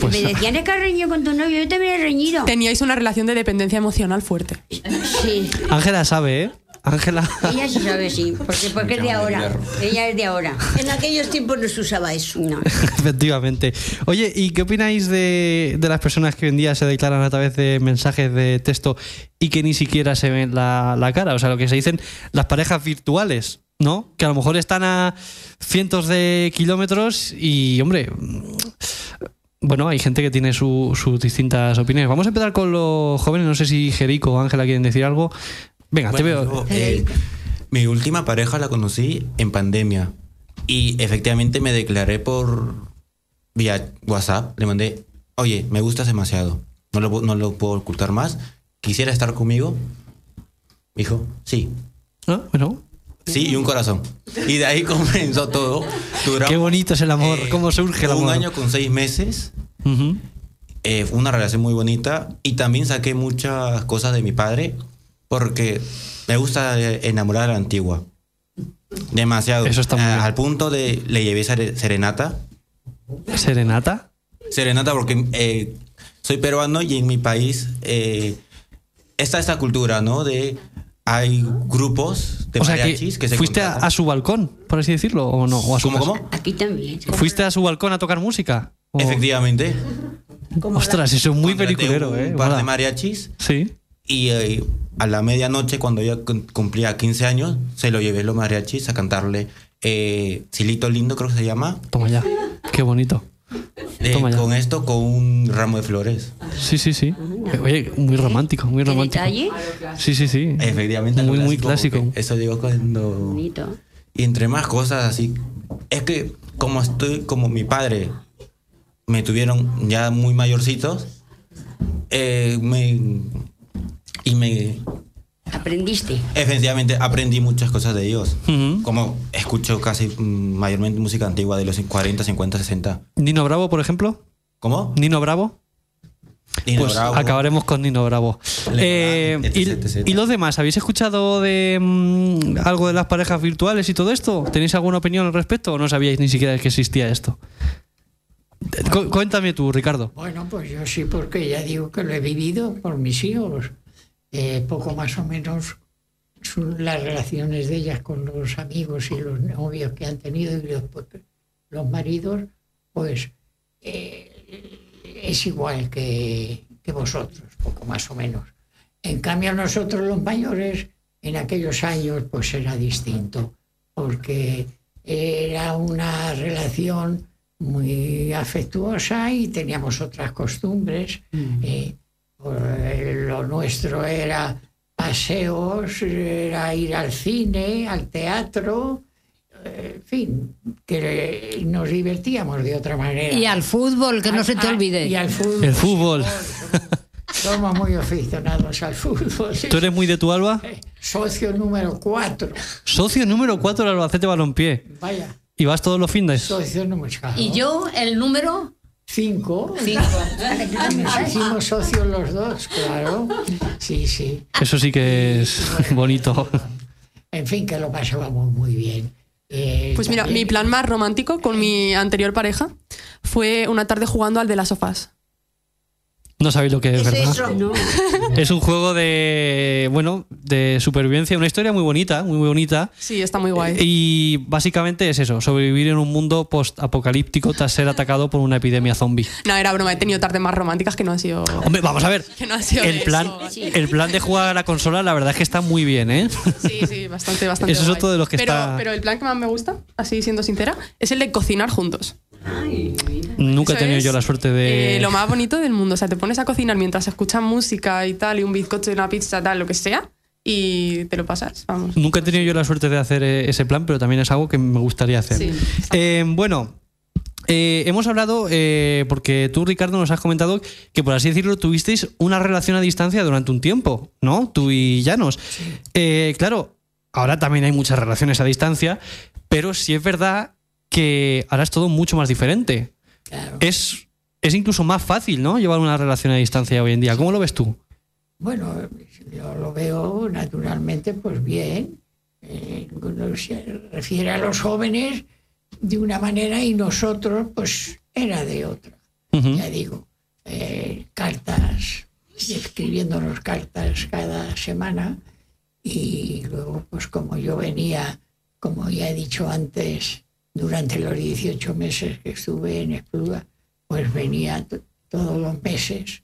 Pues- me decían, es que has reñido con tu novio, yo también he reñido. Teníais una relación de dependencia emocional fuerte. Sí, Ángela sabe, ¿eh? Ángela. ella sí sabe, sí, porque, porque es de ahora. Ella es de ahora. En aquellos tiempos no se usaba eso. No. Efectivamente. Oye, ¿y qué opináis de, de las personas que hoy en día se declaran a través de mensajes de texto y que ni siquiera se ven la, la cara? O sea, lo que se dicen las parejas virtuales, ¿no? Que a lo mejor están a cientos de kilómetros y, hombre, bueno, hay gente que tiene su- sus distintas opiniones. Vamos a empezar con los jóvenes. No sé si Jerico o Ángela quieren decir algo. Venga, te veo. yo, eh, mi última pareja la conocí en pandemia y efectivamente me declaré por vía WhatsApp. Le mandé, oye, me gustas demasiado, no lo, no lo puedo ocultar más. ¿Quisiera estar conmigo? Dijo, sí. Ah, Bueno, Sí, y un corazón. Y de ahí comenzó todo. Duramos, qué bonito es el amor. eh, ¿Cómo surge el amor? Un año con seis meses. Eh, fue una relación muy bonita y también saqué muchas cosas de mi padre porque me gusta enamorar a la antigua. Demasiado. Eso está muy Eh, bien. Al punto de le llevé sere- serenata. ¿Serenata? Serenata porque eh, soy peruano y en mi país eh, está esta cultura, ¿no? De hay grupos de o sea mariachis que, que, se fuiste a, su balcón, por así decirlo, o no, o a su ¿Cómo, cómo? Aquí también. ¿Fuiste a su balcón a tocar música? O- Efectivamente. Ostras, eso es muy peliculero, un ¿eh? par de mariachis Sí. Y eh, a la medianoche, cuando cum- cumplía 15 años, se lo llevé los mariachis a cantarle eh, Silito Lindo, creo que se llama. Toma ya. Qué bonito. Eh, Toma ya. con esto, con un ramo de flores. Sí, sí, sí. Oye, muy romántico, muy ¿Qué romántico. detalle? Sí, sí, sí. Efectivamente. Muy, muy clásico. Eso digo cuando... Bonito. Y entre más cosas así. Es que como estoy, como mi padre me tuvieron ya muy mayorcitos, eh, me, y me Aprendiste. Efectivamente, aprendí muchas cosas de ellos. Como escucho casi mayormente música antigua de los 40, 50, 60. Nino Bravo, por ejemplo. ¿Cómo? Nino Bravo. Nino pues Bravo. acabaremos con Nino Bravo. Eh, etc, y, etc. y los demás? ¿Habéis escuchado de mm, algo de las parejas virtuales y todo esto? ¿Tenéis alguna opinión al respecto o no sabíais ni siquiera que existía esto? Cu- cuéntame tú, Ricardo. Bueno, pues yo sí, porque ya digo que lo he vivido por mis hijos. Eh, poco más o menos su- las relaciones de ellas con los amigos y los novios que han tenido y los, los maridos, pues eh, es igual que, que vosotros, poco más o menos. En cambio, nosotros los mayores, en aquellos años, pues era distinto, porque era una relación muy afectuosa y teníamos otras costumbres. por- eh, lo nuestro era paseos, era ir al cine, al teatro, eh, en fin, que nos divertíamos de otra manera. Y al fútbol, que no se te olvide. Y al fútbol. El fútbol. Somos muy aficionados al fútbol. sí. ¿Tú eres muy de tu alba? Socio número 4. Socio número 4 del Albacete Balompié. Vaya, ¿Y vas todos los fines? socio número Y yo, el número 5. cinco. Nos hicimos socios los dos, claro. Sí, sí. Eso sí que es bonito. En fin, que lo pasábamos muy bien. Eh, Pues mira, también- mi plan más romántico con mi anterior pareja fue una tarde jugando al de las sofás. No sabéis lo que es, ¿Qué es ¿verdad? eso? No, Es un juego de, bueno, de supervivencia, una historia muy bonita, muy, muy bonita. Sí, está muy guay. Y básicamente es eso, sobrevivir en un mundo post-apocalíptico tras ser atacado por una epidemia zombie. No, era broma, he tenido tardes más románticas que no han sido. Hombre, vamos a ver. Que no ha sido El plan, eso. el plan de jugar a la consola, la verdad es que está muy bien, ¿eh? Sí, sí, bastante, bastante. Eso es otro de los que pero, está- Pero el plan que más me gusta, así siendo sincera, es el de cocinar juntos. Nunca he tenido es, yo la suerte de. eh, lo más bonito del mundo. O sea, te pones a cocinar mientras escuchas música y tal, y un bizcocho y una pizza, tal, lo que sea, y te lo pasas. Vamos. Nunca he tenido yo la suerte de hacer eh, ese plan, pero también es algo que me gustaría hacer. Sí. Eh, bueno, eh, hemos hablado, eh, porque tú, Ricardo, nos has comentado que, por así decirlo, tuvisteis una relación a distancia durante un tiempo, ¿no? Tú y Llanos. Eh, claro, ahora también hay muchas relaciones a distancia, pero sí es verdad que ahora es todo mucho más diferente. Claro. Es, es incluso más fácil, ¿no? Llevar una relación a distancia hoy en día. ¿Cómo lo ves tú? Bueno, yo lo veo naturalmente pues bien. Eh, cuando se refiere a los jóvenes de una manera y nosotros pues era de otra. Ujú. Ya digo, eh, cartas, escribiéndonos cartas cada semana y luego pues como yo venía, como ya he dicho antes, durante los 18 meses que estuve en Espluga, pues venía todos los meses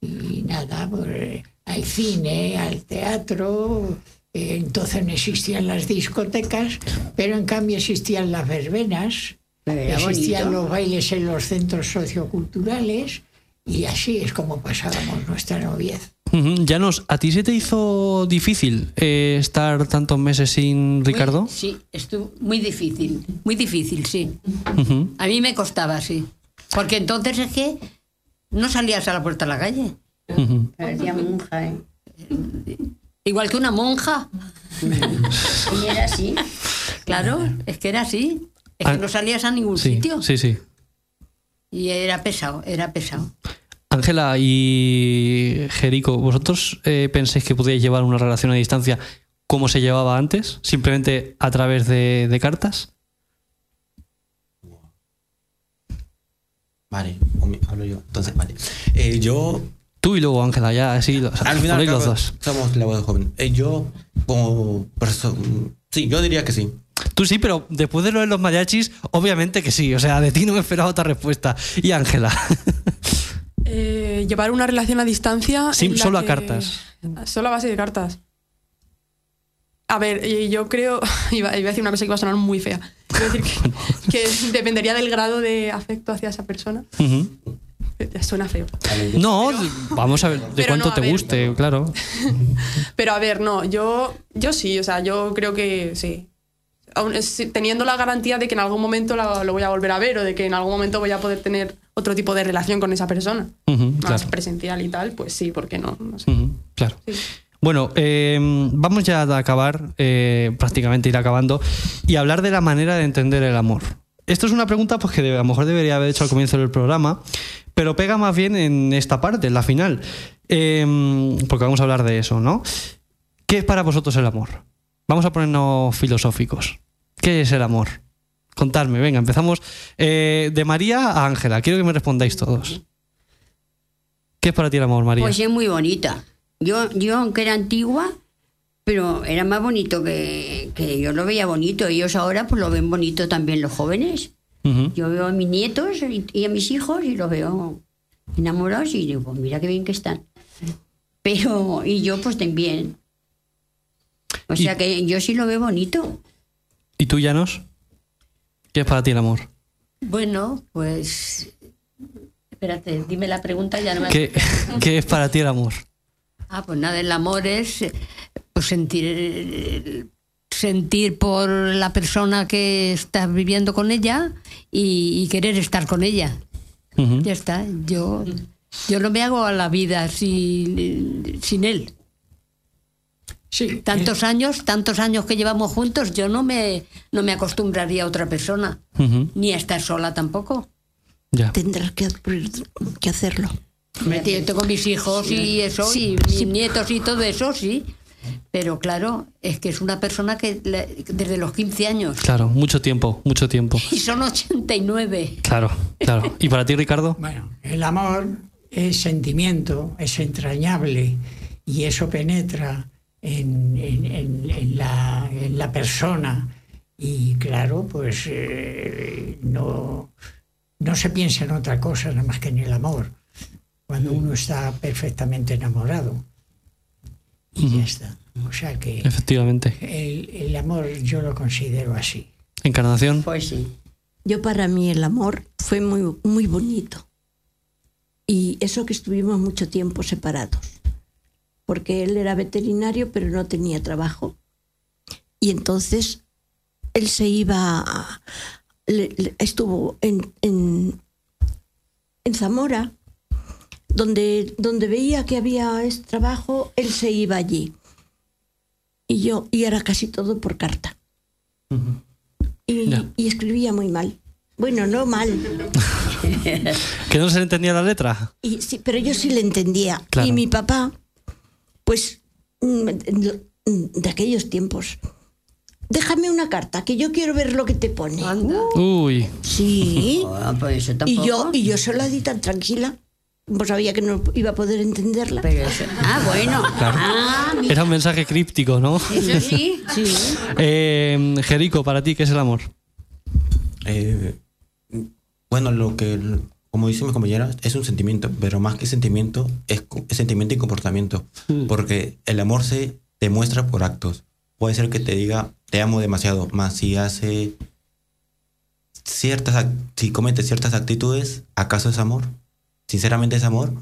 y nada, pues eh, al cine, al teatro, eh, entonces no existían las discotecas, pero en cambio existían las verbenas, existían bonito. los bailes en los centros socioculturales y así es como pasábamos nuestra noviez. Llanos, ¿a ti se te hizo difícil eh, estar tantos meses sin Ricardo? Muy- sí, estuvo muy difícil. Muy difícil, sí. A mí me costaba, sí. Porque entonces es que no salías a la puerta de la calle. Parecía monja, ¿eh? Igual que una monja. Y era así. Claro, es que era así. Es Ah, que no salías a ningún Sí, sitio. sí, sí. Y era pesado, era pesado. Ángela y Jerico, ¿vosotros eh, pensáis que podíais llevar una relación a distancia como se llevaba antes? ¿Simplemente a través de, de cartas? Vale, hablo yo. Entonces, vale. Eh, yo, Tú y luego Ángela, ya así los, al final, los dos. somos la voz joven. Eh, yo, como. Sí, yo diría que sí. Tú sí, pero después de lo de los mariachis, obviamente que sí. O sea, de ti no me esperaba otra respuesta. Y Ángela. Llevar una relación a distancia. Sí, solo a cartas. Solo a base de cartas. A ver, yo creo. Iba, iba a decir una cosa que iba a sonar muy fea. Iba a decir que, que dependería del grado de afecto hacia esa persona. Suena feo. No, vamos a ver de cuánto no, te ver. guste, claro. Pero a ver, no, yo, yo sí, o sea, yo creo que sí. Teniendo la garantía de que en algún momento lo voy a volver a ver o de que en algún momento voy a poder tener otro tipo de relación con esa persona. Más claro. presencial y tal, pues sí, ¿por qué no? No sé. Ujú, claro. Sí. Bueno, eh, vamos ya a acabar, eh, prácticamente ir acabando, y hablar de la manera de entender el amor. Esto es una pregunta pues, que a lo mejor debería haber hecho al comienzo del programa, pero pega más bien en esta parte, en la final, Eh, porque vamos a hablar de eso, ¿no? ¿Qué es para vosotros el amor? Vamos a ponernos filosóficos. ¿Qué es el amor? Contadme, venga, empezamos eh, de María a Ángela. Quiero que me respondáis todos. ¿Qué es para ti el amor, María? Pues es muy bonita. Yo, yo aunque era antigua, pero era más bonito que, que yo lo veía bonito. Ellos ahora pues lo ven bonito también los jóvenes. Yo veo a mis nietos y, y a mis hijos y lo veo enamorados y digo, pues mira qué bien que están. Pero, y yo pues también. O sea que yo sí lo veo bonito. ¿Y tú, Llanos? ¿Qué es para ti el amor? Bueno, pues. Espérate, dime la pregunta, ya no me ¿Qué, qué es para ti el amor? Ah, pues nada, el amor es eh, pues sentir eh, sentir por la persona que estás viviendo con ella y, y querer estar con ella. Ya está. Yo yo no me hago a la vida sin, sin él. Sí, Tantos años, tantos años que llevamos juntos, yo no me no me acostumbraría a otra persona, Ujú. ni a estar sola tampoco. Ya. Tendrás que, que hacerlo. Tío, tengo mis hijos y eso, Sí, y mis sí. nietos y todo eso, sí. Pero claro, es que es una persona que desde los 15 años Claro, mucho tiempo, mucho tiempo. y son 89. Claro, claro. ¿Y para ti, Ricardo? Bueno, el amor es sentimiento, es entrañable y eso penetra en, en- en- en la, en la persona y claro, pues eh, no, no se piensa en otra cosa nada más que en el amor, cuando uno está perfectamente enamorado. Y ya está. O sea que Efectivamente. el, el amor yo lo considero así. Encarnación. Pues sí. Yo para mí el amor fue muy, muy bonito. Y eso que estuvimos mucho tiempo separados. Porque él era veterinario pero no tenía trabajo. Y entonces él se iba, a- le- le- estuvo en, en, en Zamora, donde, donde veía que había este trabajo, él se iba allí. Y yo, y era casi todo por carta. Y, escribía muy mal. Bueno, no mal, ¿Que no se le entendía la letra? y, sí, pero yo sí le entendía. Claro. Y mi papá, pues, mm, de aquellos tiempos, déjame una carta, que yo quiero ver lo que te pone. Uy, Sí. Ah, pues eso Y yo, y yo se la di tan tranquila. Pues sabía que no iba a poder entenderla. Pero eso- Ah, bueno. Ah, era un mensaje críptico, ¿no? Eso sí. Sí. Eh, Jerico, para ti, ¿qué es el amor? Eh, bueno, lo que, como dice mi compañera, es un sentimiento, pero más que sentimiento, es, es sentimiento y comportamiento. Porque el amor se demuestra por actos. Puede ser que te diga, te amo demasiado, más si hace ciertas, si comete ciertas actitudes, ¿acaso es amor? Sinceramente es amor.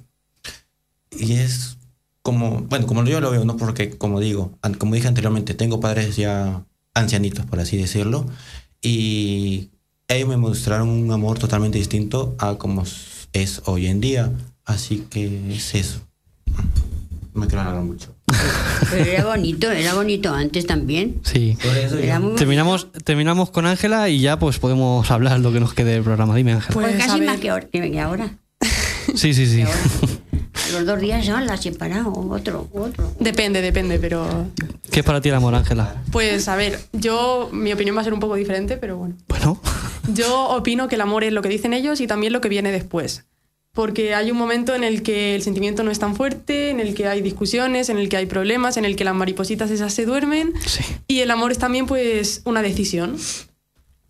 Y es como, bueno, como yo lo veo, ¿no? Porque, como digo, como dije anteriormente, tengo padres ya ancianitos, por así decirlo, y ellos me mostraron un amor totalmente distinto a como es hoy en día. Así que es eso. No me quiero alargar mucho. Pero era bonito, era bonito antes también. Sí. Por eso. Terminamos, terminamos con Ángela y ya pues podemos hablar lo que nos quede del programa. Dime, Ángela. Pues Pues, casi más que ahora. que- que ahora. Sí, sí, sí. A Los dos días ya la has separado, otro, otro. Depende, depende, pero. ¿Qué es para ti el amor, Ángela? Pues a ver, yo. Mi opinión va a ser un poco diferente, pero bueno. Bueno, Yo opino que el amor es lo que dicen ellos y también lo que viene después. Porque hay un momento en el que el sentimiento no es tan fuerte, en el que hay discusiones, en el que hay problemas, en el que las maripositas esas se duermen. sí. Y el amor es también pues una decisión.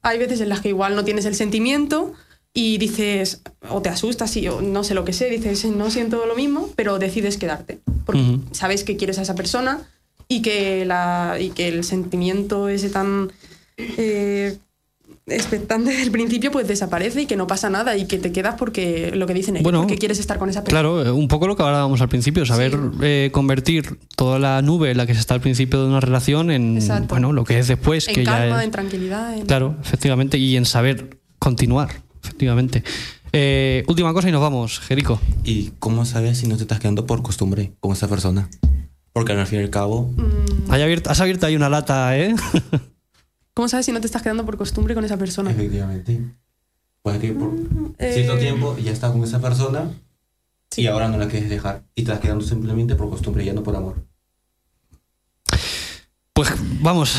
Hay veces en las que igual no tienes el sentimiento y dices, o te asustas, y, o no sé lo que sé, dices, no siento lo mismo, pero decides quedarte. Porque Ujú. sabes que quieres a esa persona y que, la, y que el sentimiento ese tan eh, expectante del principio pues desaparece y que no pasa nada y que te quedas porque lo que dicen ellos, Bueno, porque quieres estar con esa persona. Claro, eh, un poco lo que hablábamos al principio, saber eh, convertir toda la nube en la que se está al principio de una relación en Exacto. bueno lo que es después, en que calma, ya es, en tranquilidad. en- claro, efectivamente, y en saber continuar, efectivamente. Eh, última cosa y nos vamos, Jerico. ¿Y cómo sabes si no te estás quedando por costumbre con esa persona? Porque al fin y al cabo, Mm, Hay abierto- has abierto ahí una lata, ¿eh? ¿Cómo sabes si no te estás quedando por costumbre con esa persona? efectivamente, puede que por eh, cierto tiempo ya estás con esa persona y ahora no la quieres dejar y te estás quedando simplemente por costumbre, ya no por amor. Pues vamos,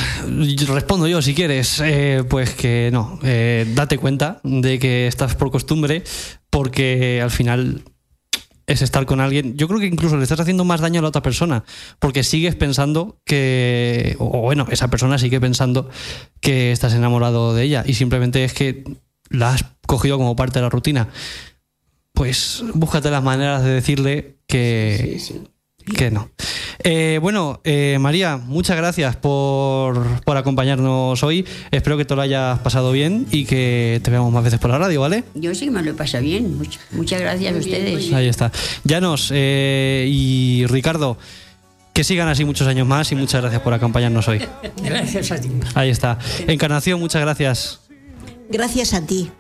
respondo yo si quieres. Eh, pues que no, eh, date cuenta de que estás por costumbre porque al final es estar con alguien. Yo creo que incluso le estás haciendo más daño a la otra persona porque sigues pensando que, o bueno, esa persona sigue pensando que estás enamorado de ella y simplemente es que la has cogido como parte de la rutina. pues búscate las maneras de decirle que, que no. Eh, bueno, eh, María, muchas gracias por, por acompañarnos hoy. Espero que te lo hayas pasado bien y que te veamos más veces por la radio, ¿vale? Yo sí que me lo he pasado bien. Much- muchas gracias a ustedes. Ahí está. Llanos eh, y Ricardo, que sigan así muchos años más y muchas gracias por acompañarnos hoy. Gracias a ti. Ahí está. Encarnación, muchas gracias. Gracias a ti.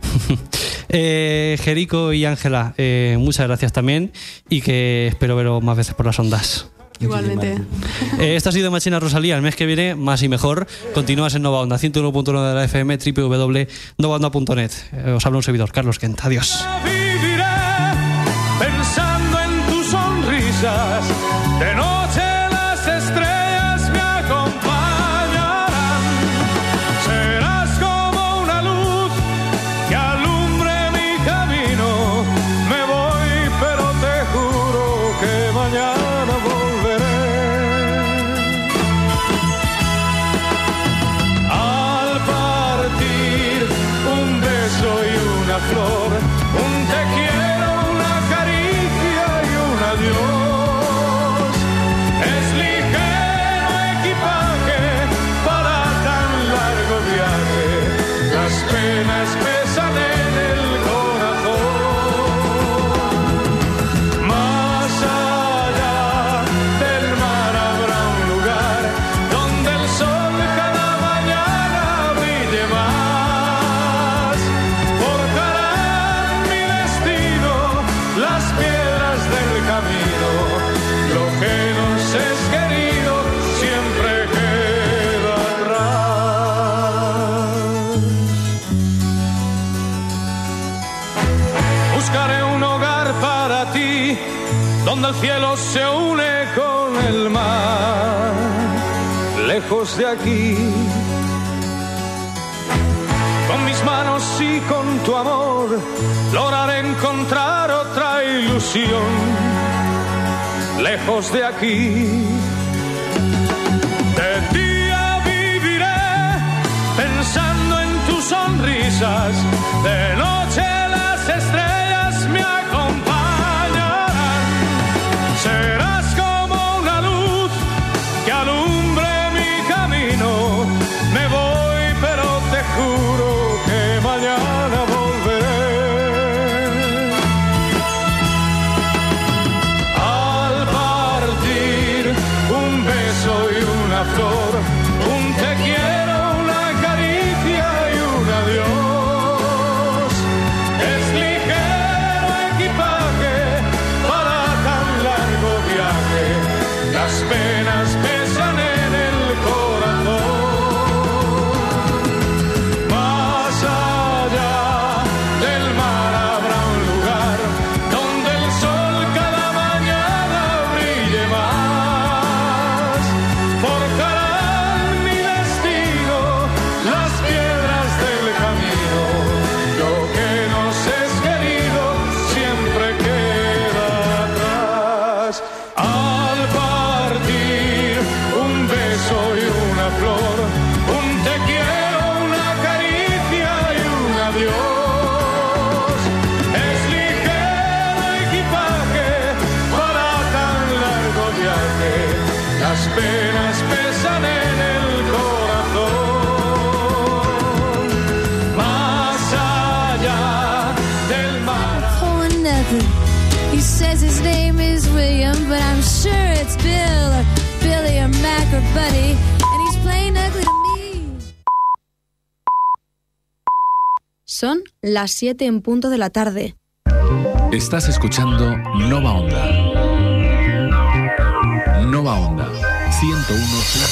Eh, Jerico y Ángela, eh, muchas gracias también y que espero veros más veces por las ondas. Igualmente. Eh, esto ha sido Machina Rosalía. El mes que viene, más y mejor. Continúas en Nova Onda, 101.1 de la FM, www.novaonda.net. Eh, os habla un servidor, Carlos Kent. Adiós. Viviré pensando en tus sonrisas. De noche aquí. Las 7 en punto de la tarde. Estás escuchando Nova Onda. Nova Onda 101.